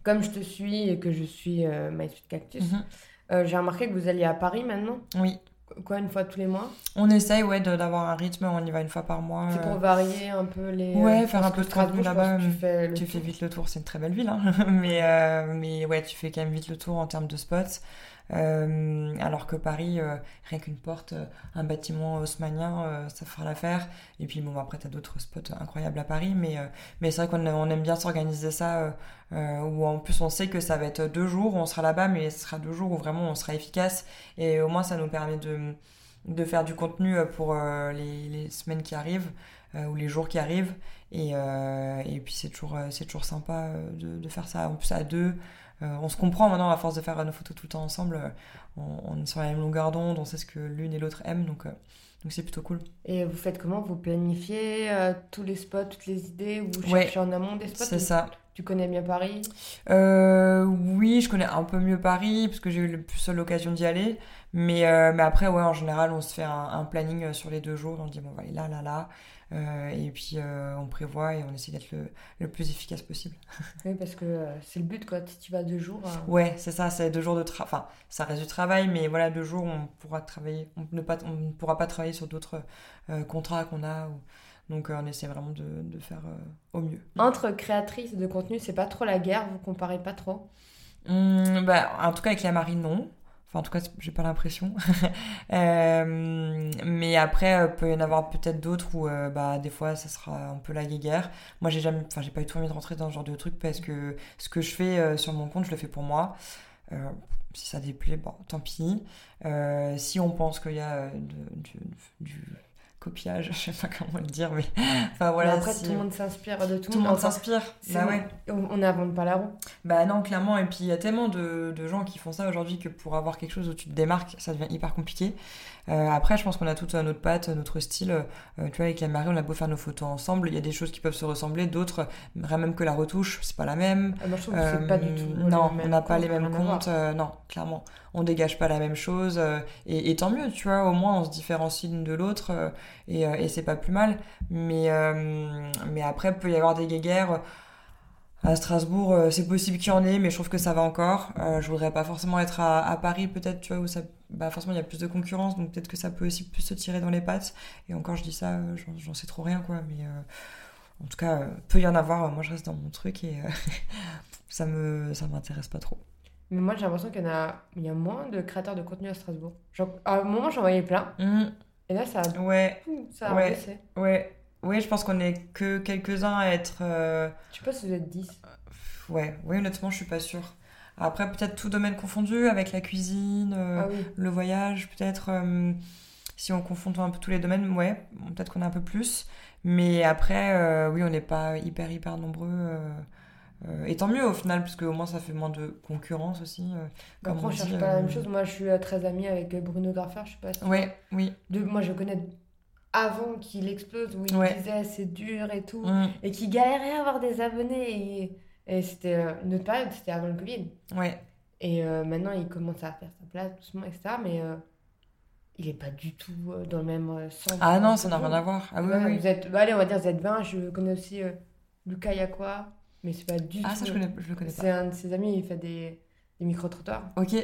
Comme je te suis et que je suis euh, MySuite Cactus, Mhm. euh, j'ai remarqué que vous alliez à Paris maintenant? Oui, Quoi, une fois tous les mois? On essaye ouais, d'avoir un rythme, on y va une fois par mois. C'est euh, pour varier un peu les. Ouais, euh, faire un peu de contenu là-bas, Tu fais Tu fais vite le tour, c'est une très belle ville, hein. [laughs] mais, euh, mais ouais, tu fais quand même vite le tour en termes de spots. Euh, alors que Paris, euh, rien qu'une porte, euh, un bâtiment haussmannien, euh, ça fera l'affaire. Et puis bon, après, t'as d'autres spots incroyables à Paris, mais, c'est vrai qu'on on aime bien s'organiser ça, où en plus on sait que ça va être deux jours on sera là-bas, mais ce sera deux jours où vraiment on sera efficace. Et au moins, ça nous permet de, faire du contenu pour les, semaines qui arrivent, ou les jours qui arrivent. Et, puis c'est toujours, toujours sympa de, de faire ça en plus à deux. Euh, on se comprend maintenant à force de faire nos photos tout le temps ensemble. euh, on, on est sur la même longueur d'onde, on sait ce que l'une et l'autre aiment, donc euh, donc c'est plutôt cool. Et vous faites comment? Vous planifiez euh, tous les spots, toutes les idées Ou vous Ouais. cherchez en amont des spots? C'est ça. Tu connais bien Paris? Oui, je connais un peu mieux Paris parce que j'ai eu le plus l'occasion d'y aller. Mais, mais après, ouais, en général, on se fait un, un planning sur les deux jours. On dit, bon, on va aller là, là, là. Euh, et puis, euh, on prévoit et on essaie d'être le, le plus efficace possible. [laughs] Oui, parce que euh, c'est le but, quoi. Si tu vas deux jours. Ouais, c'est ça, c'est deux jours de travail. Enfin, ça reste du travail, mais voilà, deux jours, on pourra travailler. On ne, pas, on ne pourra pas travailler sur d'autres contrats qu'on a. ou- Donc, on essaie vraiment de, de faire au mieux. Entre créatrices de contenu, c'est pas trop la guerre, vous comparez pas trop? Hum, bah, en tout cas, avec la marine, non. Enfin, en tout cas, j'ai pas l'impression. [laughs] Euh, mais après, euh, peut y en avoir peut-être d'autres où, euh, bah, des fois, ça sera un peu la guéguerre. Moi, j'ai jamais, enfin, j'ai pas eu tout envie de rentrer dans ce genre de truc parce que ce que je fais sur mon compte, je le fais pour moi. Si ça déplaît, bon, tant pis. Si on pense qu'il y a du, du copiage, [laughs] je sais pas comment le dire, mais enfin voilà. Mais après, tout le monde s'inspire de tout, tout le monde s'inspire. Bah ouais. On on n'invente pas la roue. Bah non, clairement. Et puis il y a tellement de, de gens qui font ça aujourd'hui que pour avoir quelque chose où tu te démarques, ça devient hyper compliqué. Euh, après, je pense qu'on a tout à notre patte, notre style. Euh, tu vois, avec la Marie, on a beau faire nos photos ensemble. Il y a des choses qui peuvent se ressembler, d'autres, même que la retouche, c'est pas la même. Ah, Moi, je trouve que c'est pas du tout. Euh, non, on n'a pas les mêmes comptes. euh, non, clairement. On dégage pas la même chose. euh, et, et tant mieux, tu vois. Au moins, on se différencie l'une de l'autre. euh, et euh, et c'est pas plus mal. Mais, euh, mais après, peut y avoir des guéguerres. À Strasbourg, euh, c'est possible qu'il y en ait, mais je trouve que ça va encore. Euh, je voudrais pas forcément être à, à Paris, peut-être, tu vois, où ça, bah, forcément il y a plus de concurrence, donc peut-être que ça peut aussi plus se tirer dans les pattes. Et encore, je dis ça, euh, j'en- sais trop rien, quoi. Mais en tout cas, peut y en avoir. Moi, je reste dans mon truc et [laughs] ça me, ça m'intéresse pas trop. Mais moi, j'ai l'impression qu'il y en a, il y a moins de créateurs de contenu à Strasbourg. Genre, à un moment, j'en voyais plein. Hum, Et là, ça a, ouais, ça a Ouais. baissé. ouais, ouais. Je pense qu'on est que quelques-uns à être. euh, Je sais pas si vous êtes 10. Ouais, ouais, honnêtement, je suis pas sûre. Après, peut-être tout domaine confondu, avec la cuisine. euh, Ah oui. le voyage, peut-être, euh, si on confond un peu tous les domaines, ouais, peut-être qu'on est un peu plus. Mais après, euh, oui, on n'est pas hyper, hyper nombreux. euh, euh, et tant mieux au final, parce qu'au moins ça fait moins de concurrence aussi. euh, Bah, comme Après, on on cherche dit, pas la euh, même chose. Moi, je suis euh, très amie avec euh, Bruno Graffer, je sais pas si. Ouais, oui. De, moi, je connais avant qu'il explose, où il Ouais. disait c'est dur et tout. Mm, Et qu'il galérait à avoir des abonnés. Et, et c'était euh, une autre période, c'était avant le Covid. ouais, Et euh, maintenant, il commence à faire sa place doucement, etc. Mais euh, il est pas du tout euh, dans le même sens. Ah non, ça n'a vous. rien à voir. Ah oui, Ouais, oui. Vous êtes, bah, allez, on va dire Z20. Je connais aussi Lucas Yakwa, mais c'est pas du Ah, tout. ça, je, connais, je le connais pas. C'est un de ses amis, il fait des, des micro-trottoirs. Ok,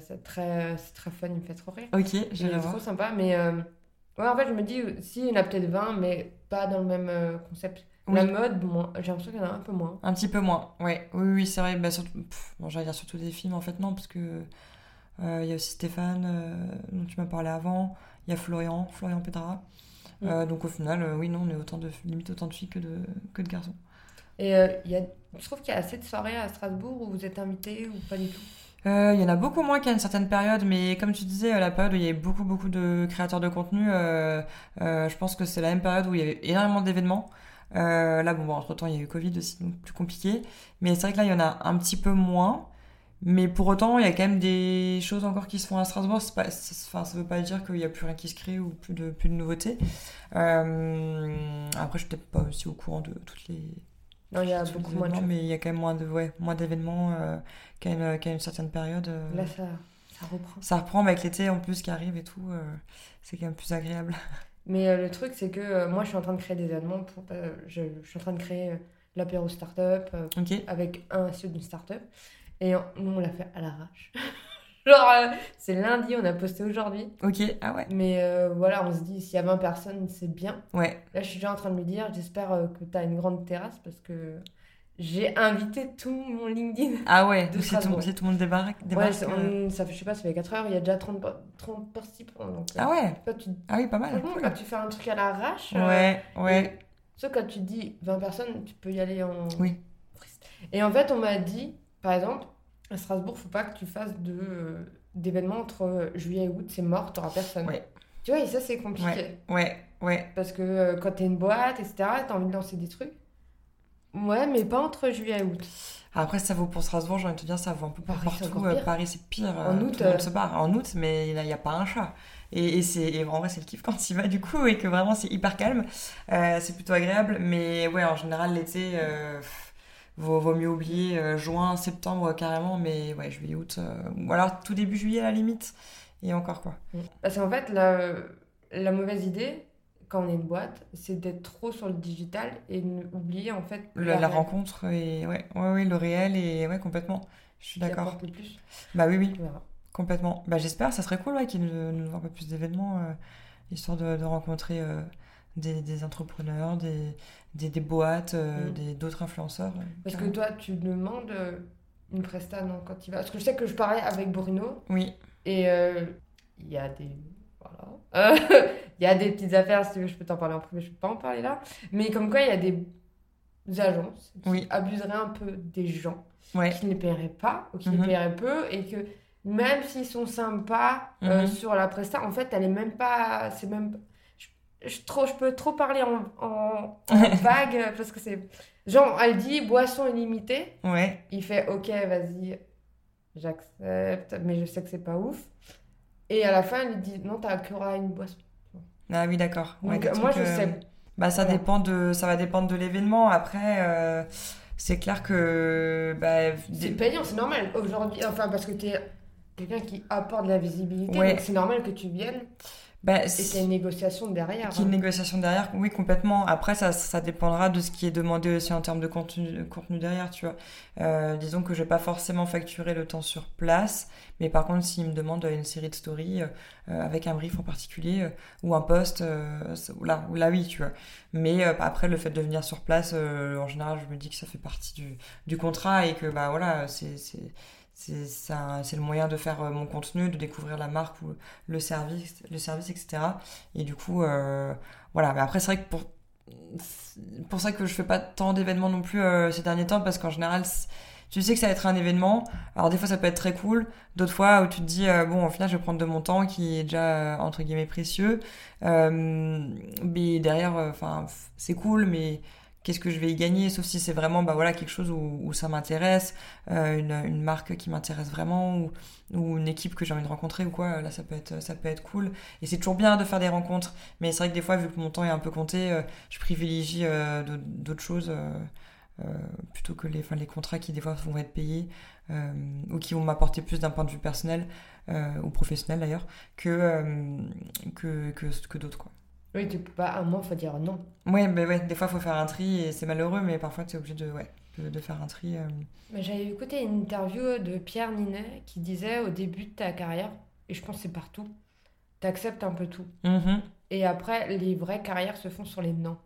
c'est très, c'est très fun, il me fait trop rire. ok, Il j'irai est voir. trop sympa, mais euh, ouais, en fait, je me dis, euh, si, il y en a peut-être 20, mais pas dans le même euh, concept. Oui. La mode, bon, j'ai l'impression qu'il y en a un peu moins. Un petit peu moins, ouais. Oui, oui, c'est vrai. Bah, surtout, pff, bon, j'allais dire surtout des films, en fait, non, parce que euh, il y a aussi Stéphane, euh, dont tu m'as parlé avant. Il y a Florian, Florian Pedra. Mm. Euh, donc au final, oui, non, on est autant de, limite autant de filles que de, que de garçons. Et il y a, je trouve qu'il y a assez de soirées à Strasbourg où vous êtes invité ou pas du tout? Euh, Il y en a beaucoup moins qu'à une certaine période, mais comme tu disais, la période où il y avait beaucoup, beaucoup de créateurs de contenu, euh, euh, je pense que c'est la même période où il y avait énormément d'événements. Euh, là, bon, bon, entre-temps, il y a eu Covid aussi, donc plus compliqué. Mais c'est vrai que là, il y en a un petit peu moins. Mais pour autant, il y a quand même des choses encore qui se font à Strasbourg. Enfin, ça veut pas dire qu'il n'y a plus rien qui se crée ou plus de, plus de nouveautés. Euh, après, je suis peut-être pas aussi au courant de toutes les, Non, il y a beaucoup moins de mais il y a quand même moins de ouais, moins d'événements euh, qu'à une, certaine période. euh. Là, ça, ça reprend. Ça reprend mais avec l'été en plus qui arrive et tout, euh, c'est quand même plus agréable. [laughs] Mais le truc, c'est que moi, je suis en train de créer des événements. Pour, je, je suis en train de créer l'apéro startup euh, Ok. avec un CEO d'une startup. Et nous, on l'a fait à l'arrache. [laughs] [laughs] Genre, euh, c'est lundi, on a posté aujourd'hui. Ok. Ah ouais. Mais euh, voilà, on se dit, s'il y a 20 personnes, c'est bien. Ouais. Là, je suis déjà en train de me dire, j'espère euh, que tu as une grande terrasse parce que j'ai invité tout mon LinkedIn. Ah ouais. De Donc, si tout, le monde débarque. Ouais, débarque c'est- on- ça fait, je sais pas, ça fait 4 heures, il y a déjà 30, pa- 30 participants. Donc, Ah ouais. tu, Ah oui, pas mal. franchement, cool. quand tu fais un truc à l'arrache, Ouais. Ouais. Sauf quand tu dis 20 personnes, tu peux y aller en. Oui. Et en fait, on m'a dit, par exemple, à Strasbourg, faut pas que tu fasses de, euh, d'événements entre euh, juillet et août, c'est mort, t'auras personne. Ouais. Tu vois, et ça, c'est compliqué. Ouais. Ouais. Parce que euh, quand t'es une boîte, etc., t'as envie de lancer des trucs. Ouais, mais pas entre juillet et août. Après, ça vaut pour Strasbourg, j'ai envie de te dire, ça vaut un peu Paris, partout. Euh, pire. Paris, c'est pire. En euh, août, tout le monde se barre. En août, mais il n'y a pas un chat. Et, et c'est, en vrai, c'est le kiff quand il va, du coup, et que vraiment, c'est hyper calme. C'est plutôt agréable. Mais ouais, en général, l'été, pff, vaut, vaut mieux oublier euh, juin, septembre, carrément. Mais ouais, juillet, août. euh, ou alors tout début juillet, à la limite. Et encore, quoi. Parce qu'en fait, la, la mauvaise idée, quand on est une boîte, c'est d'être trop sur le digital et oublier, en fait, la rencontre, et ouais, ouais, ouais, le réel, et ouais, complètement. Je suis d'accord. plus. Bah oui, oui. Complètement. Bah, j'espère, ça serait cool ouais, qu'ils nous, nous envoient un peu plus d'événements, euh, histoire de, de rencontrer euh, des, des entrepreneurs, des, des, des boîtes, euh, Mm. des, d'autres influenceurs. Parce que toi, tu demandes euh, une presta, non, quand il va. Parce que je sais que je parlais avec Bruno Oui, et euh, il y a des. Voilà. [laughs] Il y a des petites affaires, si tu veux, je peux t'en parler en privé, je peux pas en parler là. Mais comme quoi, il y a des agences qui Oui. abuseraient un peu des gens, ouais, qui ne les paieraient pas ou qui les paieraient peu et que même s'ils sont sympas euh, Mhm. sur la presta, en fait, elle est même pas. C'est même. Je, je, trop, je peux trop parler en, en, en [laughs] vague parce que c'est. Genre, elle dit boisson illimitée. ouais. Il fait ok, vas-y, j'accepte, mais je sais que c'est pas ouf. Et à la fin, elle dit non, t'as que une boisson. Ah oui, d'accord. Ouais, moi, je euh, sais. Bah, ça dépend de, ça va dépendre de l'événement. Après, euh, c'est clair que, bah, C'est payant, c'est normal aujourd'hui. Enfin, parce que t'es quelqu'un qui apporte de la visibilité, Ouais. donc c'est normal que tu viennes bah, et qu'il y a une négociation derrière. Qu'il y ait une hein. négociation derrière, oui, complètement. Après, ça, ça dépendra de ce qui est demandé aussi en termes de contenu, contenu derrière, tu vois. Euh, disons que je vais pas forcément facturer le temps sur place, mais par contre, s'il me demande une série de stories euh, avec un brief en particulier euh, ou un post, euh, là, là, oui, tu vois. Mais euh, après, le fait de venir sur place, euh, en général, je me dis que ça fait partie du, du contrat et que, bah voilà, c'est, c'est, le moyen de faire euh, mon contenu, de découvrir la marque ou le service, le service, etc. Et du coup, euh, voilà. Mais après, c'est vrai que pour, pour ça que je fais pas tant d'événements non plus euh, ces derniers temps, parce qu'en général, tu sais que ça va être un événement. Alors, des fois, ça peut être très cool. D'autres fois, où tu te dis, bon, au final, je vais prendre de mon temps qui est déjà, entre guillemets, précieux. Mais derrière, enfin, c'est cool, mais qu'est-ce que je vais y gagner Sauf si c'est vraiment, bah voilà, quelque chose où, ça m'intéresse, euh, une, marque qui m'intéresse vraiment, ou, une équipe que j'ai envie de rencontrer, ou quoi. Là, ça peut être, ça peut être cool. Et c'est toujours bien de faire des rencontres. Mais c'est vrai que des fois, vu que mon temps est un peu compté, euh, je privilégie euh, d'autres- choses euh, euh, plutôt que les, les contrats qui, des fois, vont être payés euh, ou qui vont m'apporter plus d'un point de vue personnel euh, ou professionnel d'ailleurs que, euh, que, que, que d'autres. Quoi. Oui, tu peux pas, à un moment, faut dire non. Ouais, mais ouais, des fois, il faut faire un tri et c'est malheureux, mais parfois, tu es obligé de, ouais, de, de faire un tri. euh. J'avais écouté une interview de Pierre Ninet qui disait au début de ta carrière, et je pense c'est partout, t'acceptes un peu tout. Mhm. Et après, les vraies carrières se font sur les non.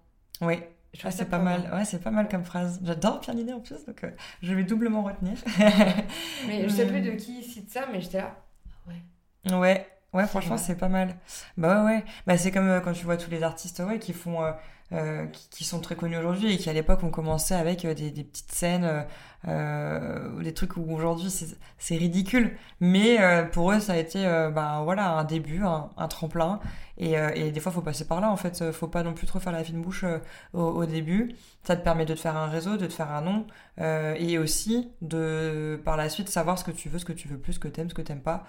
Oui, ah, c'est pas mal. Ouais, c'est pas mal comme phrase. J'adore Pierre Ninet en plus, donc euh, je vais doublement retenir. [laughs] Mais je sais plus de qui cite ça, mais j'étais là. Ah Ouais. Ouais, ouais, franchement, c'est pas mal. Bah ouais, ouais. Bah, c'est comme euh, quand tu vois tous les artistes ouais, qui font, euh, qui, qui sont très connus aujourd'hui et qui à l'époque ont commencé avec euh, des, des petites scènes, euh, euh, des trucs où aujourd'hui c'est ridicule. Mais euh, pour eux, ça a été, bah voilà, un début, un, un tremplin. Et, et des fois, faut passer par là. En fait, faut pas non plus trop faire la fine bouche au, au début. Ça te permet de te faire un réseau, de te faire un nom, et aussi de par la suite savoir ce que tu veux, ce que tu veux plus, ce que t'aimes, ce que t'aimes pas.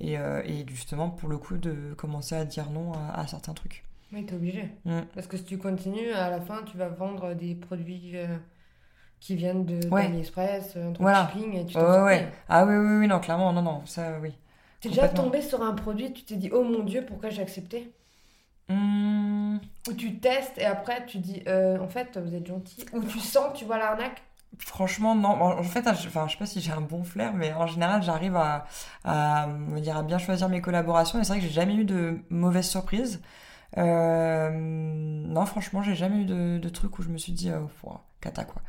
Et, et justement, pour le coup, de commencer à dire non à certains trucs. Oui, t'es obligé. Parce que si tu continues, à la fin, tu vas vendre des produits euh, qui viennent de Ouais. AliExpress, un truc Voilà. shipping et tu t'en ouais. 啊 oui, oui, oui, non, clairement, non, non, ça, oui. T'es déjà tombé sur un produit, tu t'es dit oh mon dieu, pourquoi j'ai accepté? Hmm, Ou tu testes et après tu dis euh, en fait vous êtes gentil. Ou tu sens tu vois l'arnaque? franchement, non. En fait, je, enfin, je sais pas si j'ai un bon flair, mais en général, j'arrive à, à, à bien choisir mes collaborations. Et c'est vrai que j'ai jamais eu de mauvaises surprises. Euh, non, franchement, j'ai jamais eu de, de truc où je me suis dit, euh, cata quoi.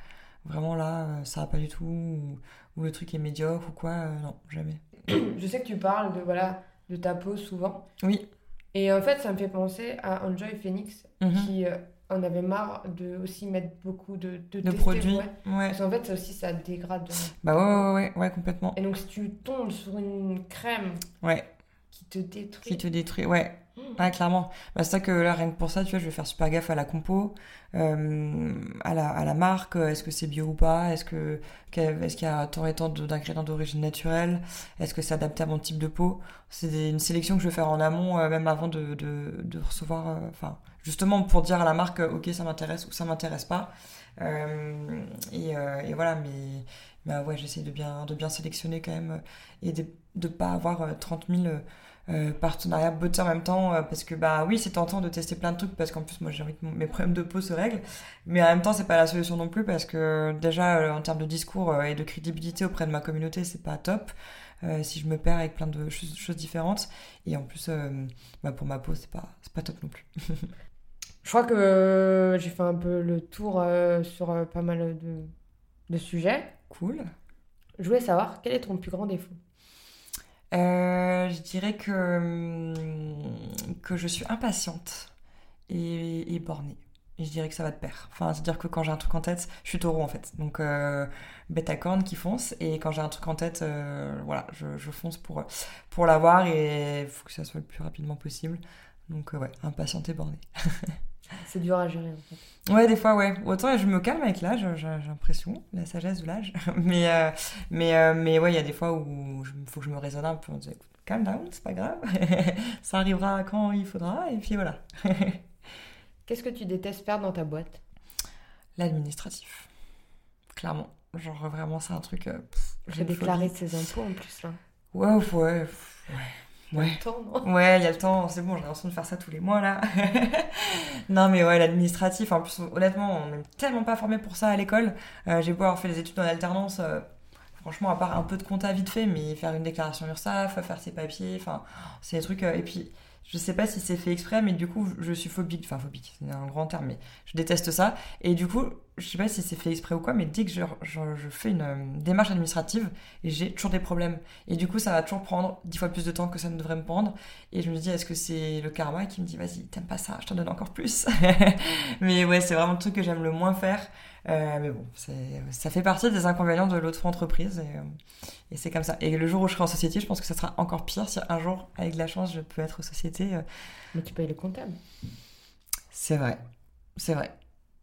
Vraiment là, euh, ça va pas du tout, ou, ou le truc est médiocre ou quoi. euh, non, jamais. [coughs] Je sais que tu parles de voilà de ta peau souvent. Oui. Et en fait ça me fait penser à Enjoy Phoenix Mhm. qui en avait marre de aussi mettre beaucoup de, de, produits. ouais. Ouais. Parce qu'en fait ça aussi ça dégrade. Bah ouais, ouais, ouais, ouais, complètement. Et donc si tu tombes sur une crème Ouais. qui te détruit. Qui te détruit, ouais. Mm. Ouais, clairement. Bah, c'est ça que là, rien que pour ça, tu vois, je vais faire super gaffe à la compo, euh, à, la, à la marque, euh, est-ce que c'est bio ou pas, est-ce que est-ce qu'il y a tant et tant d'ingrédients d'origine naturelle, est-ce que c'est adapté à mon type de peau. C'est une sélection que je vais faire en amont, euh, même avant de, de, recevoir, enfin, justement pour dire à la marque, ok, ça m'intéresse ou ça m'intéresse pas. Et, voilà, mais, mais ouais, j'essaie de bien, de bien sélectionner quand même et de ne pas avoir euh, 30 000 euh, partenariats beauté en même temps euh, parce que bah oui c'est tentant de tester plein de trucs parce qu'en plus moi j'ai envie que mes problèmes de peau se règlent. Mais en même temps c'est pas la solution non plus parce que déjà euh, en termes de discours et de crédibilité auprès de ma communauté c'est pas top. Si je me perds avec plein de choses, choses différentes. Et en plus bah, pour ma peau c'est pas c'est pas top non plus. [laughs] Je crois que j'ai fait un peu le tour sur pas mal de, de sujets. cool. Je voulais savoir quel est ton plus grand défaut? Euh, je dirais que, hum, que je suis impatiente et, bornée. Et je dirais que ça va de pair. Enfin, c'est-à-dire que quand j'ai un truc en tête, je suis taureau en fait. Donc, euh, bête à cornes qui fonce. Et quand j'ai un truc en tête, euh, voilà, je, fonce pour, pour l'avoir et il faut que ça soit le plus rapidement possible. Donc, ouais, impatiente et bornée. [laughs] C'est dur à gérer en fait. Ouais, des fois, ouais. Autant je me calme avec l'âge, j'ai l'impression, la sagesse de l'âge. [laughs] mais, euh, mais, euh, mais ouais, il y a des fois où il faut que je me raisonne un peu en disant, écoute, calm down, c'est pas grave. [laughs] Ça arrivera quand il faudra, et puis voilà. [laughs] Qu'est-ce que tu détestes faire dans ta boîte? L'administratif. Clairement. Genre, vraiment, c'est un truc. euh, j'ai déclaré phobie. ses impôts en plus là. Ouais, ouais, ouais. Ouais. Attends, non? Ouais, il y a le temps, c'est bon, j'ai l'impression de faire ça tous les mois là. [laughs] non, mais ouais, l'administratif, en plus, honnêtement, on n'est tellement pas formé pour ça à l'école. Euh, j'ai beau avoir fait des études en alternance, euh, franchement, à part un peu de compta vite fait, mais faire une déclaration URSAF, faire ses papiers, enfin, c'est des trucs. euh, et puis, je sais pas si c'est fait exprès, mais du coup, je suis phobique, enfin, phobique, c'est un grand terme, mais je déteste ça. Et du coup, je sais pas si c'est fait exprès ou quoi, mais dès que je, je, je fais une euh, démarche administrative, j'ai toujours des problèmes. Et du coup, ça va toujours prendre dix fois plus de temps que ça ne devrait me prendre. Et je me dis, est-ce que c'est le karma qui me dit, vas-y, t'aimes pas ça, je t'en donne encore plus. [laughs] mais ouais, c'est vraiment le truc que j'aime le moins faire. Euh, mais bon, ça fait partie des inconvénients de l'auto-entreprise. Et, euh, et c'est comme ça. Et le jour où je serai en société, je pense que ça sera encore pire si un jour, avec de la chance, je peux être société. euh, Mais tu payes le comptable. c'est vrai. C'est vrai.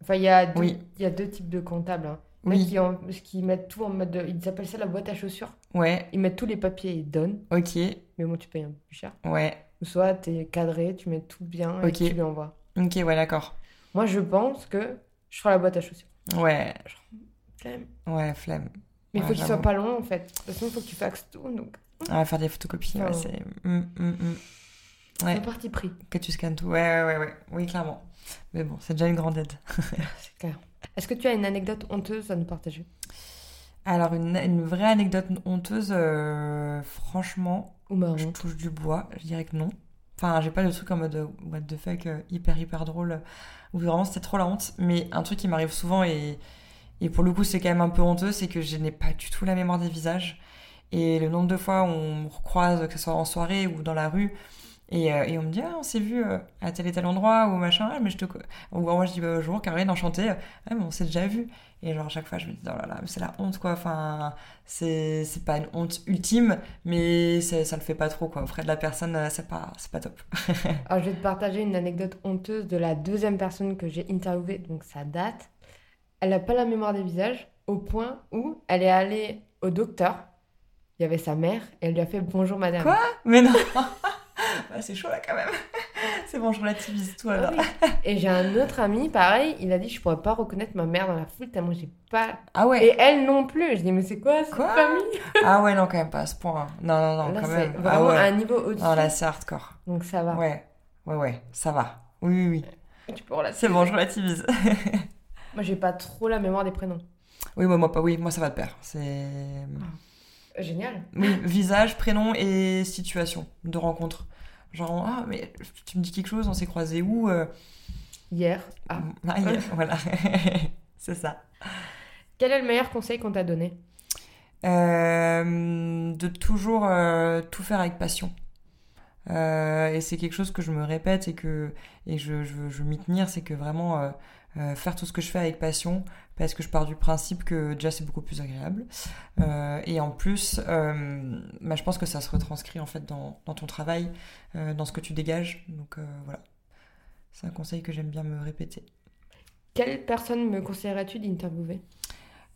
Enfin, il y, a deux- Oui. il y a deux types de comptables. Hein. Oui. qui, en- qui mettent tout en mode. de- Ils appellent ça la boîte à chaussures. Ouais. Ils mettent tous les papiers et ils donnent. Ok. Mais bon, tu payes un peu plus cher. Ouais. Ou soit tu es cadré, tu mets tout bien et Ok. tu lui envoies. Ok, ouais, d'accord. Moi, je pense que je ferai la boîte à chaussures. Ouais. Flemme. Ouais, flemme. Mais il faut qu'il soit pas long en fait. De toute façon, il faut que tu faxes tout. Donc, Ah, faire des photocopies, ouais, c'est. Hum, hum, hum. Ouais. c'est parti pris. Que tu scannes tout. Ouais, ouais, ouais. Oui, clairement. Mais bon, c'est déjà une grande aide. [laughs] C'est clair. Est-ce que tu as une anecdote honteuse à nous partager? Alors, une, une vraie anecdote honteuse, euh, franchement, Ou je marrante touche du bois, je dirais que non. Enfin, j'ai pas de truc en mode euh, what the fuck, euh, hyper, hyper drôle, où vraiment c'était trop la honte. Mais un truc qui m'arrive souvent, et, et pour le coup, c'est quand même un peu honteux, c'est que je n'ai pas du tout la mémoire des visages. Et le nombre de fois où on me croise, que ce soit en soirée ou dans la rue, et, euh, et on me dit, ah, on s'est vu euh, à tel et tel endroit, ou machin, ah, mais je te. Ou moi, je dis, bah, bonjour, Caroline, enchantée, ah, mais on s'est déjà vu. Et genre, à chaque fois, je me dis, oh là là, c'est la honte, quoi. Enfin, c'est pas une honte ultime, mais ça le fait pas trop, quoi. Auprès de la personne, euh, c'est pas, c'est pas top. [laughs] Alors, je vais te partager une anecdote honteuse de la deuxième personne que j'ai interviewée, donc ça date. Elle n'a pas la mémoire des visages, au point où elle est allée au docteur. Il y avait sa mère et elle lui a fait bonjour madame. Quoi? Mais non [laughs] Bah, C'est chaud, là, quand même. [laughs] c'est bon, je relativise tout alors. Et j'ai un autre ami, pareil, il a dit je pourrais pas reconnaître ma mère dans la foule tellement j'ai pas. Ah ouais Et elle non plus. Je dis mais c'est quoi cette Quoi famille? Ah ouais, non, quand même pas à ce point. Non, non, non, Là quand même. vraiment ah ouais. un niveau au-dessus. Non, là, c'est hardcore. Donc ça va. Ouais, ouais, ouais, ça va. Oui, oui, oui. [laughs] Tu peux relativiser. C'est bon, je relativise. [laughs] Moi j'ai pas trop la mémoire des prénoms. oui, moi, moi, pas, oui, moi, ça va de pair. C'est. Génial. Oui, visage, prénom et situation de rencontre. Genre, ah, mais tu me dis quelque chose, on s'est croisés où euh, Hier. Ah. ah, hier, voilà. [laughs] c'est ça. Quel est le meilleur conseil qu'on t'a donné? Euh, de toujours euh, tout faire avec passion. Euh, et c'est quelque chose que je me répète et que et je, je, m'y tenir, c'est que vraiment faire tout ce que je fais avec passion, parce que je pars du principe que déjà c'est beaucoup plus agréable. Euh, et en plus, euh, bah, je pense que ça se retranscrit en fait dans, dans ton travail, euh, dans ce que tu dégages. Donc voilà, c'est un conseil que j'aime bien me répéter. Quelle personne me conseillerais-tu d'interviewer?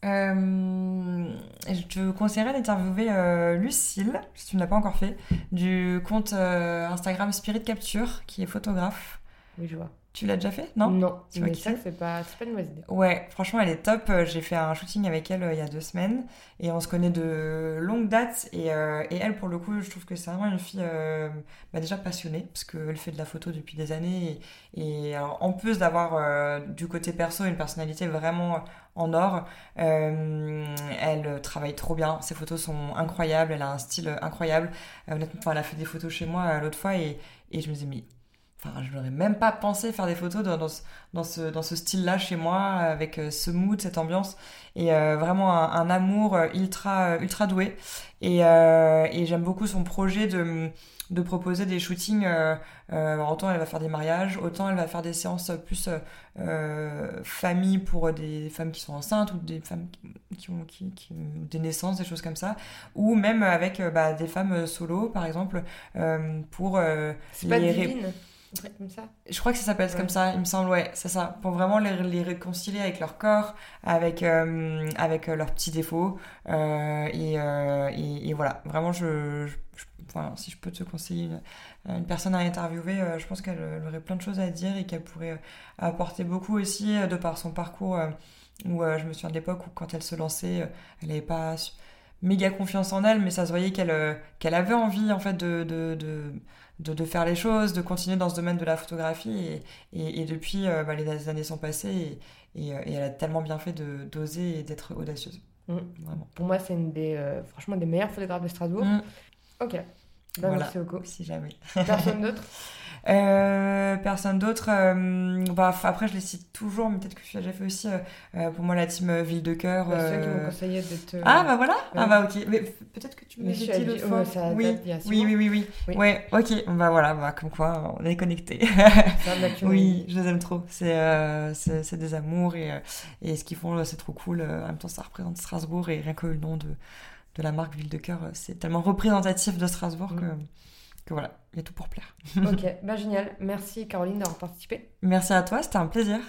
Euh, je te conseillerais d'interviewer euh, Lucille, si tu ne l'as pas encore fait, du compte euh, Instagram Spirit Capture, qui est photographe. Oui, je vois. Tu l'as déjà fait Non Non. Tu vois mais ça, c'est pas, c'est pas une mauvaise idée. Ouais, franchement, elle est top. Euh, J'ai fait un shooting avec elle euh, il y a deux semaines et on se connaît de longue date. Et, euh, et elle, pour le coup, je trouve que c'est vraiment une fille euh, bah, déjà passionnée parce qu'elle fait de la photo depuis des années. Et, et alors, en plus d'avoir du côté perso une personnalité vraiment en or, elle travaille trop bien. Ses photos sont incroyables. Elle a un style incroyable. Honnêtement, enfin, elle a fait des photos chez moi l'autre fois et, et je me disais, mais. Enfin, je n'aurais même pas pensé faire des photos dans, dans ce, dans ce, dans ce style-là chez moi, avec euh, ce mood, cette ambiance, et euh, vraiment un, un amour euh, ultra, ultra doué. Et, euh, et j'aime beaucoup son projet de, de proposer des shootings. euh, autant elle va faire des mariages, autant elle va faire des séances plus famille pour des femmes qui sont enceintes ou des femmes qui, ont qui, qui ont des naissances, des choses comme ça, ou même avec bah, des femmes solo, par exemple, pour C'est pas les ré- divine un truc comme ça je crois que ça s'appelle Ouais. comme ça, il me semble, ouais, c'est ça. Pour vraiment les, les réconcilier avec leur corps, avec, euh, avec euh, leurs petits défauts. euh, et, euh, et, et voilà, vraiment, je, je- je- enfin, si je peux te conseiller une, une personne à interviewer, je pense qu'elle elle aurait plein de choses à dire et qu'elle pourrait apporter beaucoup aussi de par son parcours. où je me souviens de l'époque où quand elle se lançait, elle n'avait pas méga confiance en elle, mais ça se voyait qu'elle qu'elle avait envie en fait de, de, de, de, de faire les choses, de continuer dans ce domaine de la photographie. Et, et, et depuis, euh, bah, les années sont passées et, et, euh, et elle a tellement bien fait de d'oser et d'être audacieuse. Mm. Vraiment. Pour moi, c'est une des, euh, franchement, des meilleurs photographes de Strasbourg. Mm. Ok. Ben, Voilà. Merci beaucoup. Si jamais. Personne d'autre? [laughs] Euh, personne d'autre. euh, bah, après, je les cite toujours, mais peut-être que tu l'as déjà fait aussi. euh, euh, pour moi, la team euh, Ville de Cœur. Bah, Ceux qui m'ont conseillé de te. Ah bah voilà. Ah bah ok. Mais peut-être que tu me l'as dit as l'autre fois. ça oui. date oui, oui, oui, oui, Oui. Ouais. Ok. Bah voilà. Bah comme quoi, on est connectés. [laughs] Ça, tu oui, je les aime trop. C'est euh, c'est des amours et et ce qu'ils font, c'est trop cool. En même temps, ça représente Strasbourg et rien que le nom de de la marque Ville de Cœur, c'est tellement représentatif de Strasbourg que Mm. Que voilà, il y a tout pour plaire. Ok, bah génial. Merci Caroline d'avoir participé. Merci à toi, c'était un plaisir.